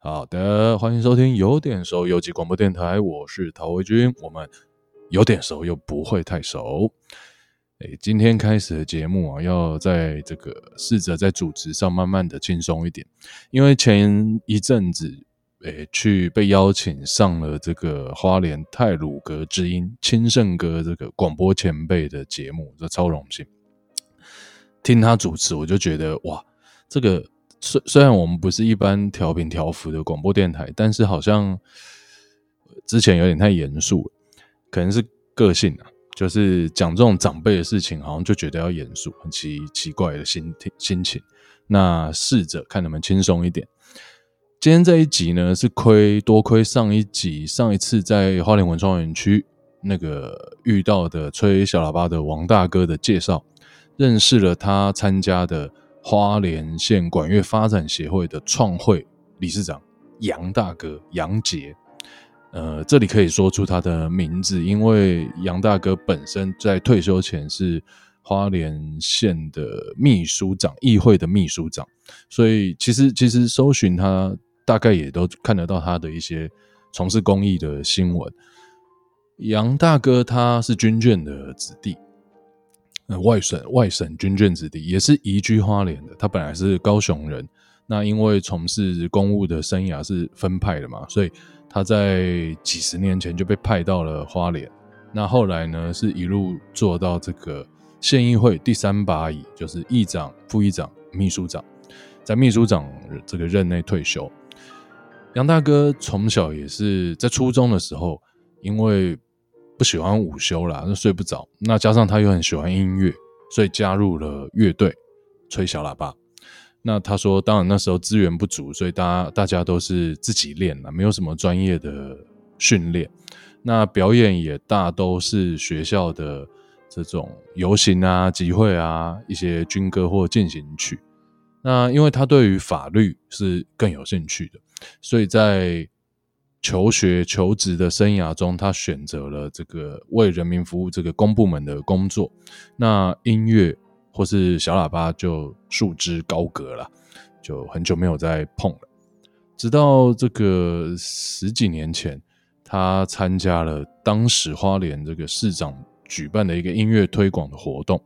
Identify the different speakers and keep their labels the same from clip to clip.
Speaker 1: 好的，欢迎收听有点熟游击广播电台，我是陶维军。我们有点熟又不会太熟。诶，今天开始的节目啊，要在这个试着在主持上慢慢的轻松一点，因为前一阵子诶去被邀请上了这个花莲太鲁阁之音清盛哥这个广播前辈的节目，这超荣幸。听他主持，我就觉得哇，这个虽虽然我们不是一般调频调幅的广播电台，但是好像之前有点太严肃了，可能是个性啊，就是讲这种长辈的事情，好像就觉得要严肃，很奇奇怪的心心情。那试着看能不能轻松一点。今天这一集呢，是亏多亏上一集上一次在花莲文创园区那个遇到的吹小喇叭的王大哥的介绍。认识了他参加的花莲县管乐发展协会的创会理事长杨大哥杨杰，呃，这里可以说出他的名字，因为杨大哥本身在退休前是花莲县的秘书长，议会的秘书长，所以其实其实搜寻他，大概也都看得到他的一些从事公益的新闻。杨大哥他是军眷的子弟。外省外省军眷子弟，也是移居花莲的。他本来是高雄人，那因为从事公务的生涯是分派的嘛，所以他在几十年前就被派到了花莲。那后来呢，是一路做到这个县议会第三把椅，就是议长、副议长、秘书长，在秘书长这个任内退休。杨大哥从小也是在初中的时候，因为不喜欢午休啦，那睡不着。那加上他又很喜欢音乐，所以加入了乐队，吹小喇叭。那他说，当然那时候资源不足，所以大家大家都是自己练啦，没有什么专业的训练。那表演也大都是学校的这种游行啊、集会啊，一些军歌或进行曲。那因为他对于法律是更有兴趣的，所以在求学求职的生涯中，他选择了这个为人民服务这个公部门的工作。那音乐或是小喇叭就束之高阁了，就很久没有再碰了。直到这个十几年前，他参加了当时花莲这个市长举办的一个音乐推广的活动，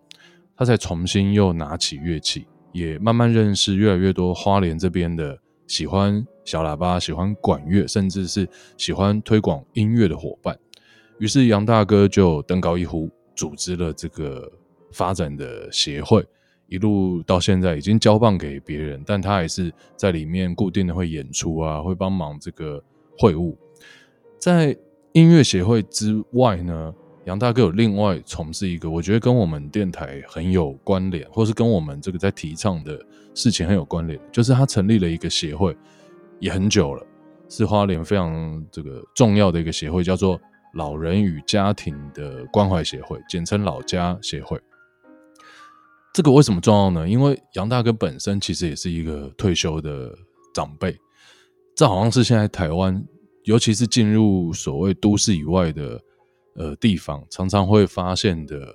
Speaker 1: 他才重新又拿起乐器，也慢慢认识越来越多花莲这边的喜欢。小喇叭喜欢管乐，甚至是喜欢推广音乐的伙伴，于是杨大哥就登高一呼，组织了这个发展的协会，一路到现在已经交棒给别人，但他还是在里面固定的会演出啊，会帮忙这个会务。在音乐协会之外呢，杨大哥有另外从事一个，我觉得跟我们电台很有关联，或是跟我们这个在提倡的事情很有关联，就是他成立了一个协会。也很久了，是花莲非常这个重要的一个协会，叫做老人与家庭的关怀协会，简称老家协会。这个为什么重要呢？因为杨大哥本身其实也是一个退休的长辈，这好像是现在台湾，尤其是进入所谓都市以外的呃地方，常常会发现的。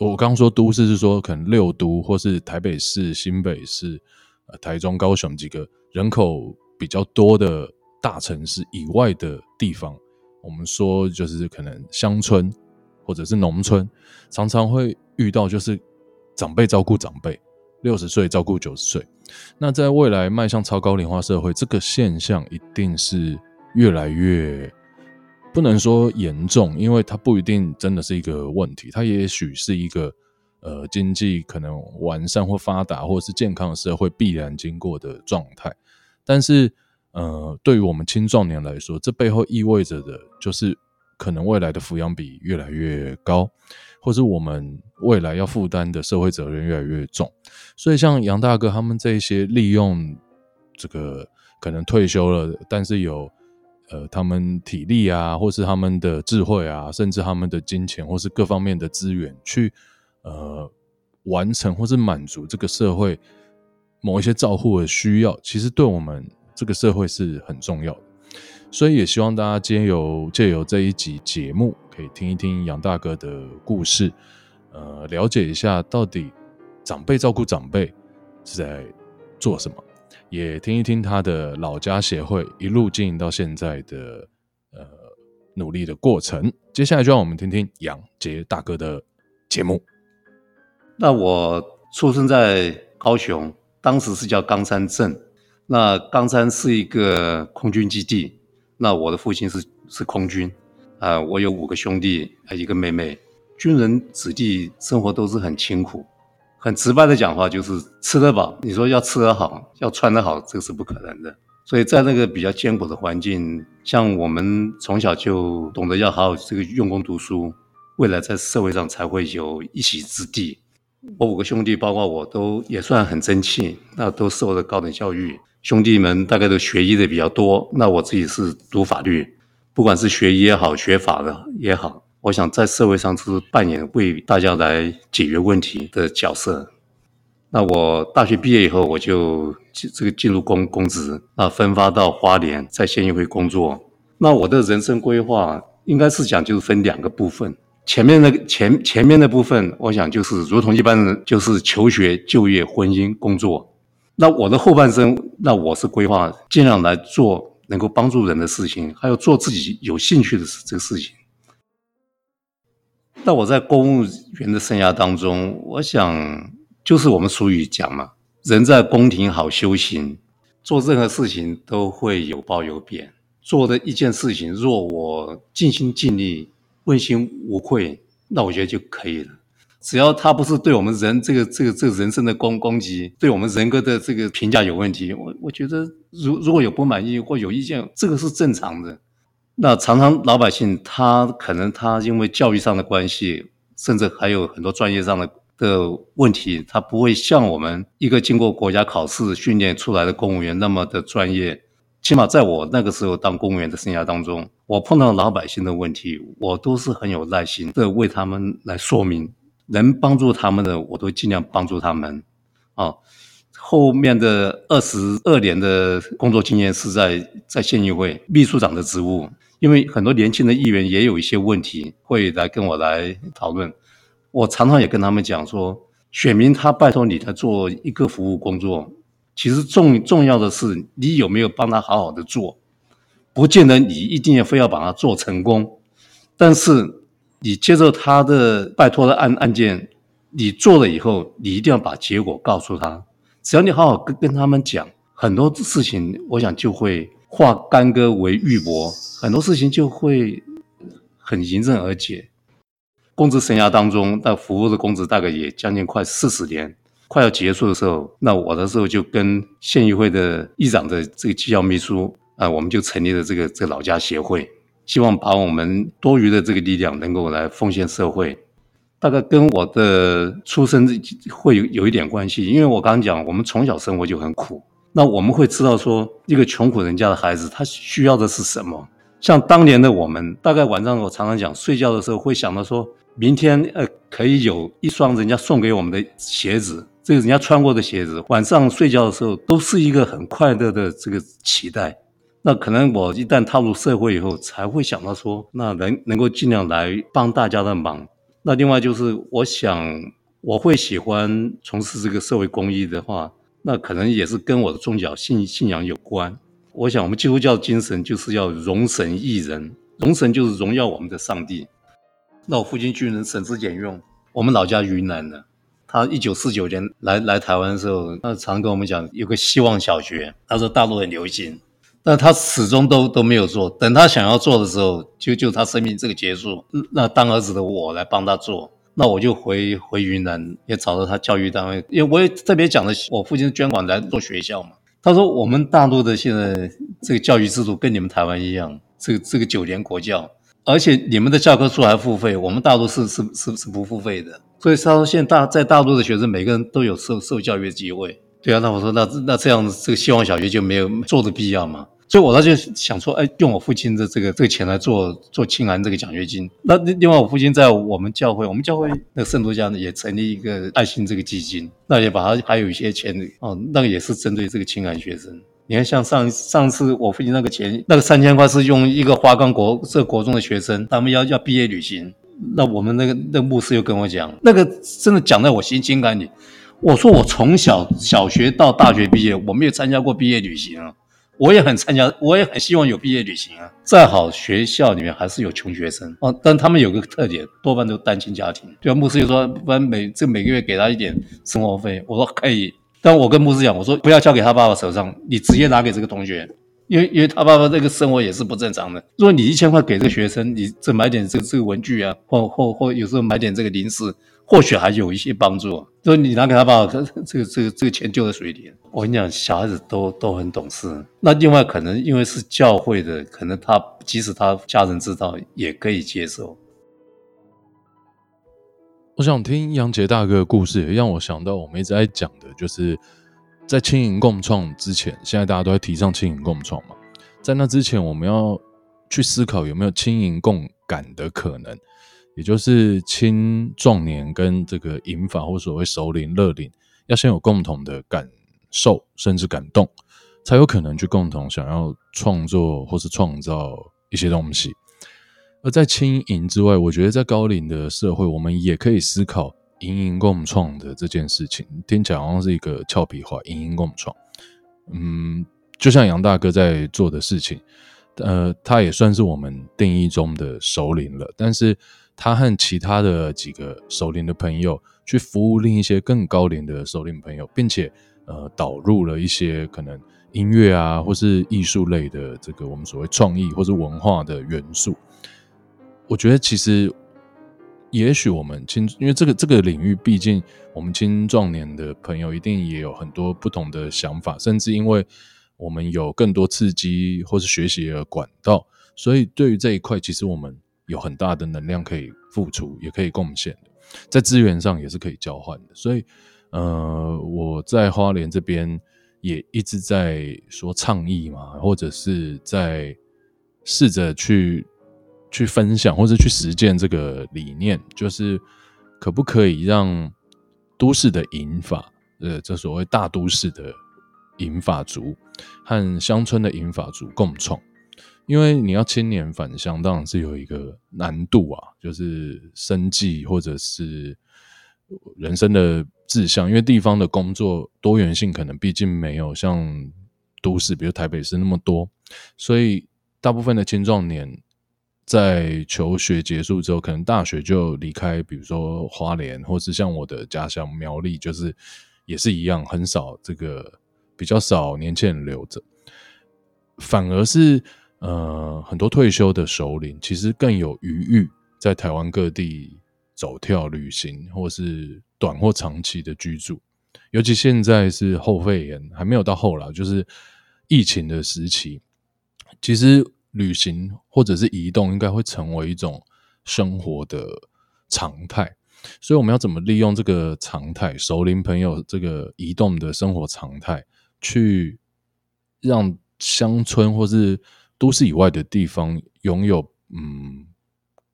Speaker 1: 我刚刚说都市是说可能六都或是台北市、新北市、呃台中、高雄几个人口。比较多的大城市以外的地方，我们说就是可能乡村或者是农村，常常会遇到就是长辈照顾长辈，六十岁照顾九十岁。那在未来迈向超高龄化社会，这个现象一定是越来越不能说严重，因为它不一定真的是一个问题，它也许是一个呃经济可能完善或发达或者是健康的社会必然经过的状态。但是，呃，对于我们青壮年来说，这背后意味着的就是，可能未来的抚养比越来越高，或是我们未来要负担的社会责任越来越重。所以，像杨大哥他们这一些利用这个可能退休了，但是有呃他们体力啊，或是他们的智慧啊，甚至他们的金钱或是各方面的资源，去呃完成或是满足这个社会。某一些照护的需要，其实对我们这个社会是很重要的，所以也希望大家今天有借由这一集节目，可以听一听杨大哥的故事，呃，了解一下到底长辈照顾长辈是在做什么，也听一听他的老家协会一路经营到现在的呃努力的过程。接下来就让我们听听杨杰大哥的节目。
Speaker 2: 那我出生在高雄，当时是叫冈山镇。那冈山是一个空军基地。那我的父亲是是空军啊、我有五个兄弟，还一个妹妹。军人子弟生活都是很清苦。很直白的讲话，就是吃得饱。你说要吃得好，要穿得好，这个是不可能的。所以在那个比较艰苦的环境，像我们从小就懂得要好好这个用功读书，未来在社会上才会有一席之地。我五个兄弟，包括我都也算很争气，那都受了高等教育。兄弟们大概都学医的比较多，那我自己是读法律，不管是学医也好，学法的也好。我想在社会上是扮演为大家来解决问题的角色。那我大学毕业以后，我就进这个进入公公职，那分发到花莲，在县议会工作。那我的人生规划应该是讲就是分两个部分。前面那前前面的部分，我想就是如同一般人，就是求学、就业、婚姻、工作。那我的后半生，那我是规划尽量来做能够帮助人的事情，还有做自己有兴趣的这个事情。那我在公务员的生涯当中，我想就是我们俗语讲嘛，人在宫廷好修行，做任何事情都会有褒有贬。做的一件事情，若我尽心尽力、问心无愧，那我觉得就可以了。只要他不是对我们人这个这个这个人生的攻攻击，对我们人格的这个评价有问题，我我觉得如如果有不满意或有意见，这个是正常的。那常常老百姓他可能他因为教育上的关系，甚至还有很多专业上的的问题，他不会像我们一个经过国家考试训练出来的公务员那么的专业。起码在我那个时候当公务员的生涯当中，我碰到老百姓的问题，我都是很有耐心的为他们来说明，能帮助他们的我都尽量帮助他们。啊，后面的二十二年的工作经验是在在县议会秘书长的职务。因为很多年轻的议员也有一些问题会来跟我来讨论，我常常也跟他们讲说，选民他拜托你来做一个服务工作，其实重重要的是你有没有帮他好好的做，不见得你一定要非要把它做成功，但是你接受他的拜托的案案件，你做了以后，你一定要把结果告诉他，只要你好好跟跟他们讲，很多事情我想就会化干戈为玉帛。很多事情就会很迎刃而解。公职生涯当中，那服务的公职大概也将近快四十年，快要结束的时候，那我的时候就跟县议会的议长的这个机要秘书啊，我们就成立了这个这个老家协会，希望把我们多余的这个力量能够来奉献社会。大概跟我的出身会有有一点关系，因为我刚刚讲，我们从小生活就很苦，那我们会知道说，一个穷苦人家的孩子，他需要的是什么。像当年的我们，大概晚上我常常讲，睡觉的时候会想到说，明天呃可以有一双人家送给我们的鞋子，这个人家穿过的鞋子，晚上睡觉的时候都是一个很快乐的这个期待。那可能我一旦踏入社会以后，才会想到说，那能能够尽量来帮大家的忙。那另外就是，我想我会喜欢从事这个社会公益的话，那可能也是跟我的宗教信信仰有关。我想，我们基督教精神就是要荣神益人，荣神就是荣耀我们的上帝。那我父亲军人，省吃俭用，我们老家云南的，他一九四九年来来台湾的时候，他常跟我们讲有个希望小学，他说大陆很流行，但他始终都都没有做。等他想要做的时候，就就他生命这个结束，那当儿子的我来帮他做，那我就回回云南，也找到他教育单位，因为我也特别讲的，我父亲捐款来做学校嘛。他说：“我们大陆的现在这个教育制度跟你们台湾一样，这个这个九年国教，而且你们的教科书还付费，我们大陆是是是是不付费的。所以他说现在大在大陆的学生每个人都有受受教育的机会。对啊，那我说那那这样这个希望小学就没有做的必要嘛？”所以，我呢就想说，哎，用我父亲的这个这个钱来做做庆安这个奖学金。那另外，我父亲在我们教会，我们教会那个圣徒家呢也成立一个爱心这个基金，那也把它还有一些钱哦，那个也是针对这个庆安学生。你看，像上上次我父亲那个钱，那个三千块是用一个华冈国这国中的学生，他们要要毕业旅行，那我们那个那牧师又跟我讲，那个真的讲在我心心坎里。我说我从小小学到大学毕业，我没有参加过毕业旅行啊。我也很参加，我也很希望有毕业旅行啊。再好，学校里面还是有穷学生哦，但他们有个特点，多半都单亲家庭。就牧师就说，不然每这每个月给他一点生活费。我说可以，但我跟牧师讲，我说不要交给他爸爸手上，你直接拿给这个同学，因为因为他爸爸这个生活也是不正常的。如果你一千块给这个学生，你这买点这个这个文具啊，或或或有时候买点这个零食。或许还有一些帮助，所以你拿给他爸爸，这个这个这个钱丢在水里。我跟你讲，小孩子都都很懂事。那另外可能因为是教会的，可能他即使他家人知道，也可以接受。
Speaker 1: 我想听杨杰大哥的故事，也让我想到我们一直在讲的，就是在轻盈共创之前，现在大家都在提倡轻盈共创嘛，在那之前，我们要去思考有没有轻盈共感的可能。也就是青壮年跟这个银发或所谓熟龄、乐龄，要先有共同的感受，甚至感动，才有可能去共同想要创作或是创造一些东西。而在轻盈之外，我觉得在高龄的社会，我们也可以思考银银共创的这件事情。听起来好像是一个俏皮话，银银共创。嗯，就像杨大哥在做的事情，呃，他也算是我们定义中的首领了，但是。他和其他的几个首领的朋友去服务另一些更高龄的首领朋友，并且呃导入了一些可能音乐啊或是艺术类的这个我们所谓创意或是文化的元素。我觉得其实也许我们青，因为这个这个领域，毕竟我们青壮年的朋友一定也有很多不同的想法，甚至因为我们有更多刺激或是学习的管道，所以对于这一块，其实我们。有很大的能量可以付出，也可以贡献的，在资源上也是可以交换的。所以，呃，我在花莲这边也一直在说倡议嘛，或者是在试着去去分享，或者去实践这个理念，就是可不可以让都市的银发，呃，这所谓大都市的银发族和乡村的银发族共创。因为你要青年返乡，当然是有一个难度啊，就是生计或者是人生的志向。因为地方的工作多元性可能毕竟没有像都市，比如台北市那么多，所以大部分的青壮年在求学结束之后，可能大学就离开，比如说花莲，或是像我的家乡苗栗，就是也是一样，很少这个比较少年轻人留着，反而是。呃，很多退休的首领其实更有余裕在台湾各地走跳旅行，或是短或长期的居住。尤其现在是后肺炎还没有到后啦，就是疫情的时期，其实旅行或者是移动应该会成为一种生活的常态。所以我们要怎么利用这个常态，熟龄朋友这个移动的生活常态，去让乡村或是都市以外的地方拥有嗯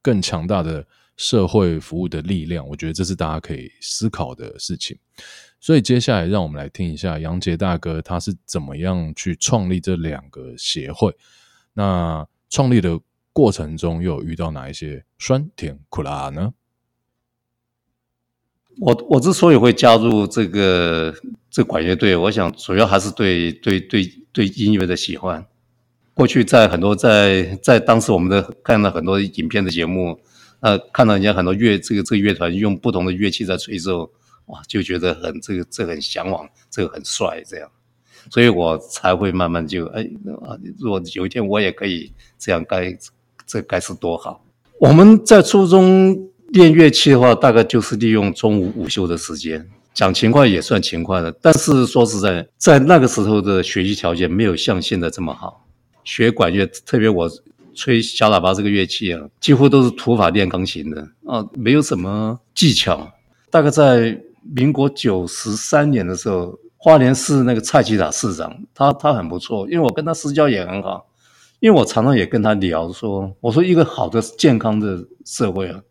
Speaker 1: 更强大的社会服务的力量，我觉得这是大家可以思考的事情。所以接下来让我们来听一下杨杰大哥他是怎么样去创立这两个协会。那创立的过程中又有遇到哪一些酸甜苦辣呢？
Speaker 2: 我我之所以会加入这个这管乐队，我想主要还是对对对对音乐的喜欢。过去在很多在在当时我们的看到很多影片的节目，呃，看到人家很多乐这个这个乐团用不同的乐器在吹奏，哇，就觉得很这个这个很向往，这个很帅这样，所以我才会慢慢就哎啊，如果有一天我也可以这样该这该是多好。我们在初中练乐器的话，大概就是利用中午午休的时间，讲勤快也算勤快的，但是说实在，在那个时候的学习条件没有像现在这么好。学管乐，特别我吹小喇叭这个乐器啊，几乎都是土法炼钢琴的啊，没有什么技巧。大概在民国九十三年的时候，花莲市那个蔡其塔市长，他他很不错，因为我跟他私交也很好，因为我常常也跟他聊说，我说一个好的健康的社会啊，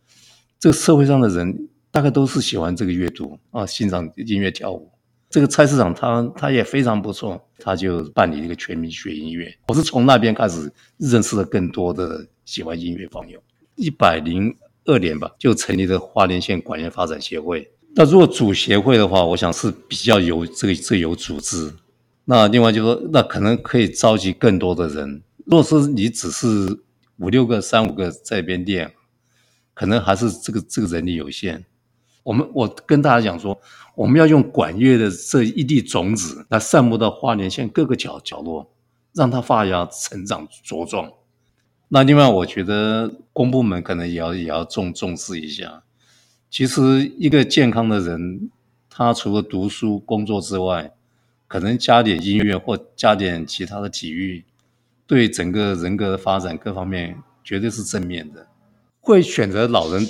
Speaker 2: 这个社会上的人大概都是喜欢这个阅读啊，欣赏音乐跳舞。这个蔡市长他他也非常不错，他就办理一个全民学音乐。我是从那边开始认识了更多的喜欢音乐朋友。一百零二年吧，就成立了花莲县管乐发展协会。那如果组协会的话，我想是比较有这个这、有组织。那另外就是说，那可能可以召集更多的人。若是你只是五六个、三五个在一边练，可能还是这个这个人力有限。我们我跟大家讲说，我们要用管乐的这一粒种子来散布到花莲县各个角角落，让它发芽、成长、茁壮。那另外，我觉得公部门可能也要也要重重视一下。其实，一个健康的人，他除了读书、工作之外，可能加点音乐或加点其他的体育，对整个人格的发展各方面绝对是正面的。会选择老人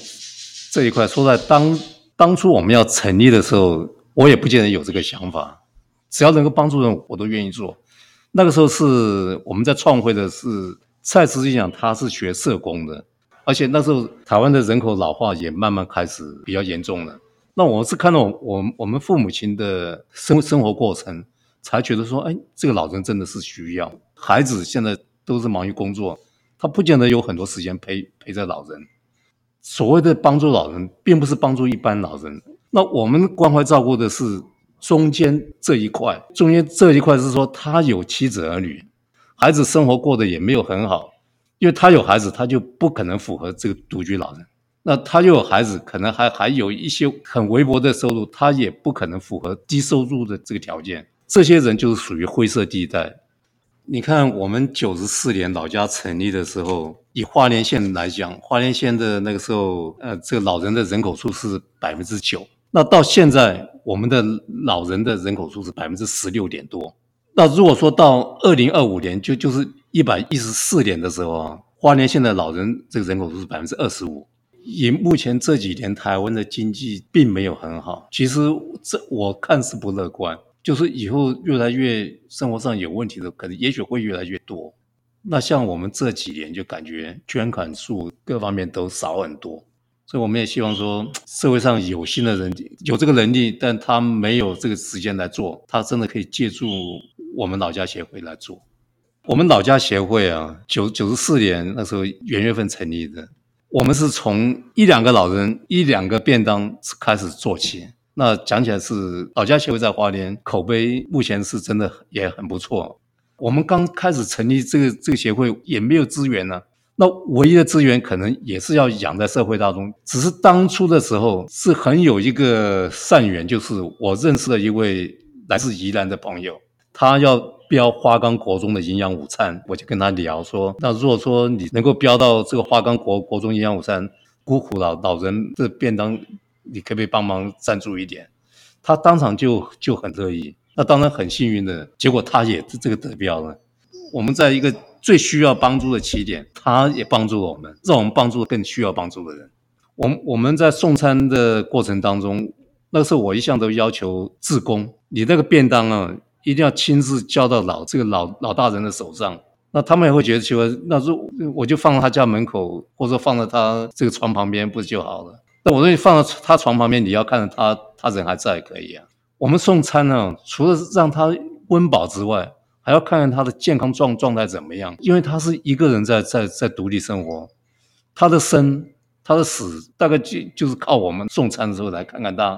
Speaker 2: 这一块，说在当当初我们要成立的时候，我也不见得有这个想法。只要能够帮助人，我都愿意做。那个时候是我们在创会的是蔡司机长，他是学社工的。而且那时候台湾的人口老化也慢慢开始比较严重了。那我是看到我我们父母亲的生生活过程，才觉得说，哎，这个老人真的是需要。孩子现在都是忙于工作，他不见得有很多时间陪陪着老人。所谓的帮助老人，并不是帮助一般老人。那我们关怀照顾的是中间这一块，中间这一块是说他有妻子儿女，孩子生活过得也没有很好。因为他有孩子，他就不可能符合这个独居老人。那他又有孩子，可能还还有一些很微薄的收入，他也不可能符合低收入的这个条件。这些人就是属于灰色地带。你看，我们九十四年老家成立的时候，以花莲县来讲，花莲县的那个时候，呃，这个老人的人口数是百分之九。那到现在，我们的老人的人口数是百分之十六点多。那如果说到二零二五年，就就是。一百一十四年的时候啊，花莲县的老人这个人口是百分之二十五。以目前这几年台湾的经济并没有很好，其实这我看是不乐观。就是以后越来越生活上有问题的，可能也许会越来越多。那像我们这几年就感觉捐款数各方面都少很多，所以我们也希望说社会上有心的人有这个能力，但他没有这个时间来做，他真的可以借助我们老家协会来做。我们老家协会啊，九九十四年那时候元月份成立的。我们是从一两个老人、一两个便当开始做起。那讲起来是老家协会在花莲口碑目前是真的也很不错。我们刚开始成立这个这个协会也没有资源呢、那唯一的资源可能也是要养在社会当中。只是当初的时候是很有一个善缘，就是我认识了一位来自宜兰的朋友，他要。标花岗国中的营养午餐，我就跟他聊说，那如果说你能够标到这个花岗国国中营养午餐，孤苦老老人的便当，你可不可以帮忙赞助一点？他当场就就很乐意。那当然很幸运的结果，他也这个得标了。我们在一个最需要帮助的起点，他也帮助了我们，让我们帮助更需要帮助的人。我们我们在送餐的过程当中，那时候我一向都要求自工，你那个便当啊。一定要亲自交到老这个老老大人的手上，那他们也会觉得奇怪。那如我就放在他家门口，或者放在他这个床旁边，不就好了？那我说你放在他床旁边，你要看着他，他人还在可以啊。我们送餐呢，除了让他温饱之外，还要看看他的健康状状态怎么样，因为他是一个人在在在独立生活，他的生他的死大概就就是靠我们送餐的时候来看看他。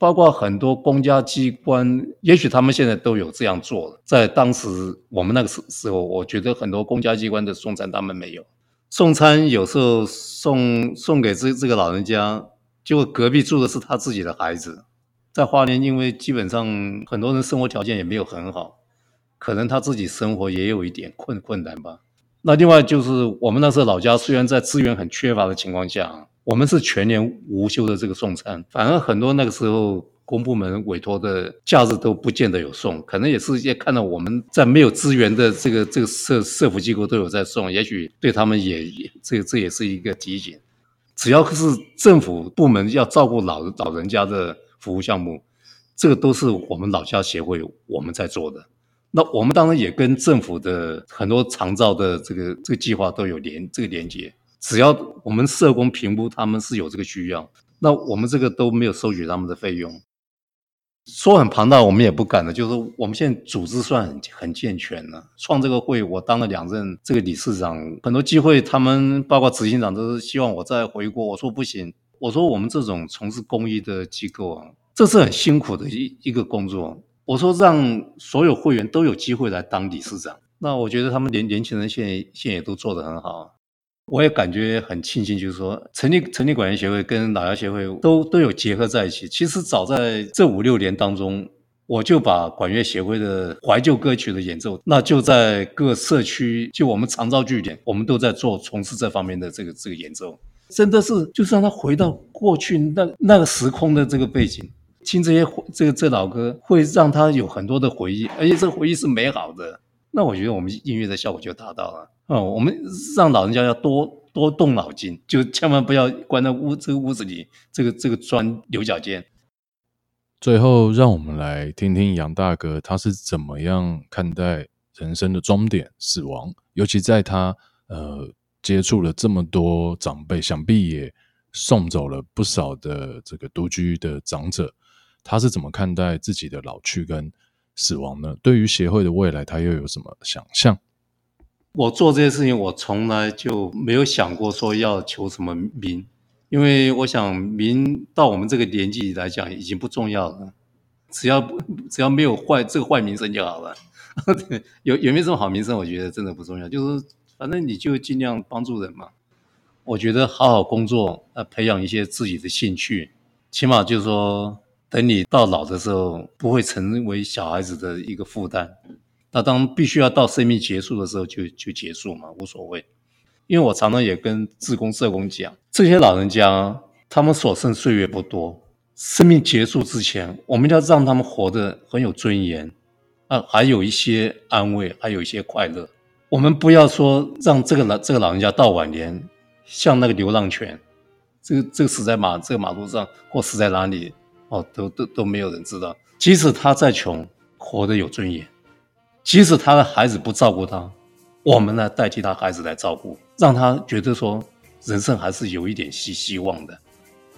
Speaker 2: 包括很多公家机关，也许他们现在都有这样做了。在当时我们那个时时候，我觉得很多公家机关的送餐他们没有送餐，有时候送送给这这个老人家，结果隔壁住的是他自己的孩子。在花莲，因为基本上很多人生活条件也没有很好，可能他自己生活也有一点困困难吧。那另外就是我们那时候老家虽然在资源很缺乏的情况下。我们是全年无休的这个送餐，反而很多那个时候公部门委托的假日都不见得有送，可能也是也看到我们在没有资源的这个这个社社福机构都有在送，也许对他们也这这也是一个提醒。只要是政府部门要照顾老老人家的服务项目，这个都是我们老家协会我们在做的。那我们当然也跟政府的很多长照的这个这个计划都有连这个连接。只要我们社工评估他们是有这个需要，那我们这个都没有收取他们的费用。说很庞大，我们也不敢的。就是我们现在组织算很很健全了。创这个会，我当了两任这个理事长，很多机会他们包括执行长都是希望我再回国。我说不行，我说我们这种从事公益的机构啊，这是很辛苦的一一个工作。我说让所有会员都有机会来当理事长，那我觉得他们年年轻人现在现在也都做得很好。我也感觉很庆幸，就是说成立成立管乐协会跟老窑协会都都有结合在一起。其实早在这五六年当中，我就把管乐协会的怀旧歌曲的演奏，那就在各社区，就我们长照据点，我们都在做从事这方面的这个这个演奏，真的是就是让他回到过去那那个时空的这个背景，听这些这个这老歌，会让他有很多的回忆，而且这个回忆是美好的。那我觉得我们音乐的效果就达到了。哦，我们让老人家要多多动脑筋，就千万不要关在屋这个屋子里，这个这个钻牛角尖。
Speaker 1: 最后，让我们来听听杨大哥他是怎么样看待人生的终点——死亡。尤其在他呃接触了这么多长辈，想必也送走了不少的这个独居的长者。他是怎么看待自己的老去跟死亡呢？对于协会的未来，他又有什么想象？
Speaker 2: 我做这些事情，我从来就没有想过说要求什么名。因为我想，名到我们这个年纪来讲已经不重要了，只要只要没有坏这个坏名声就好了。有有没有这么好名声，我觉得真的不重要。就是反正你就尽量帮助人嘛。我觉得好好工作，呃，培养一些自己的兴趣，起码就是说，等你到老的时候，不会成为小孩子的一个负担。那当必须要到生命结束的时候就，就结束嘛，无所谓。因为我常常也跟自工社工讲，这些老人家他们所剩岁月不多，生命结束之前，我们要让他们活得很有尊严，啊，还有一些安慰，还有一些快乐。我们不要说让这个老这个老人家到晚年像那个流浪犬，这个这个死在马这个马路上或死在哪里，哦，都都都没有人知道。即使他再穷，活得有尊严；即使他的孩子不照顾他。我们呢，代替他孩子来照顾，让他觉得说人生还是有一点希希望的。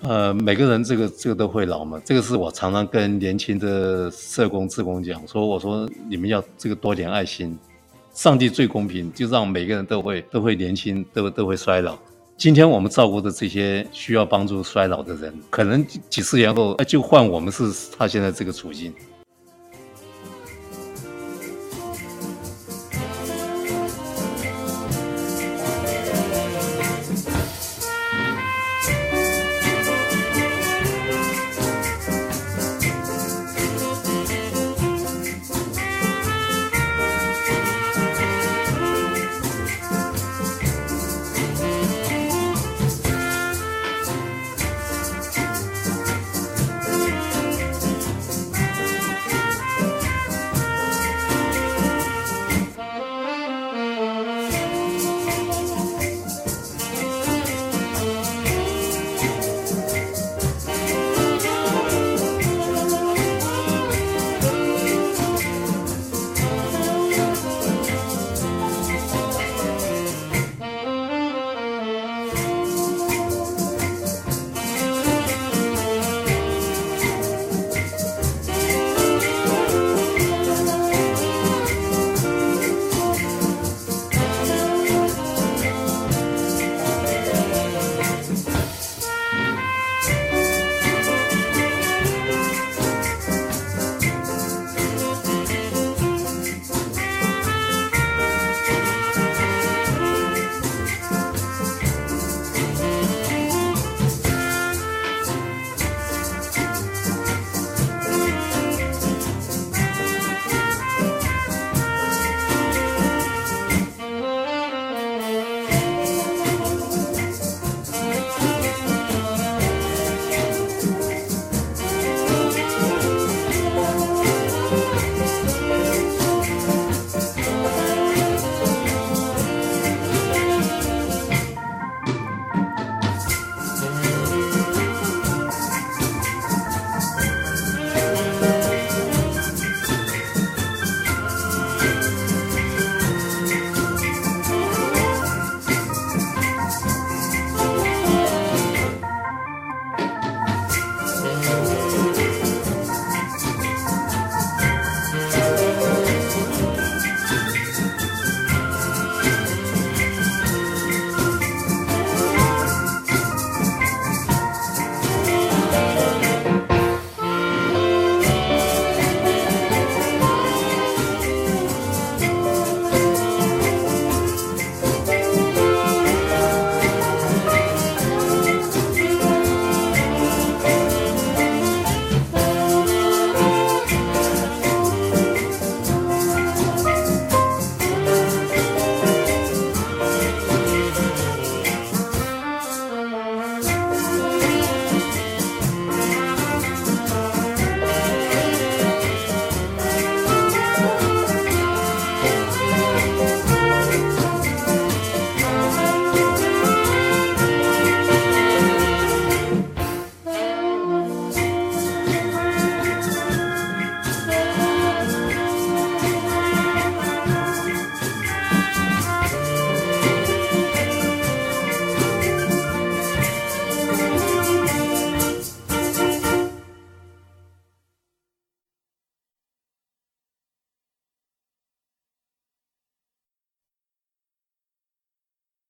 Speaker 2: 呃，每个人这个这个都会老嘛，这个是我常常跟年轻的社工、志工讲说，我说你们要这个多点爱心，上帝最公平，就让每个人都会都会年轻，都都会衰老。今天我们照顾的这些需要帮助衰老的人，可能几十年后就换我们是他现在这个处境。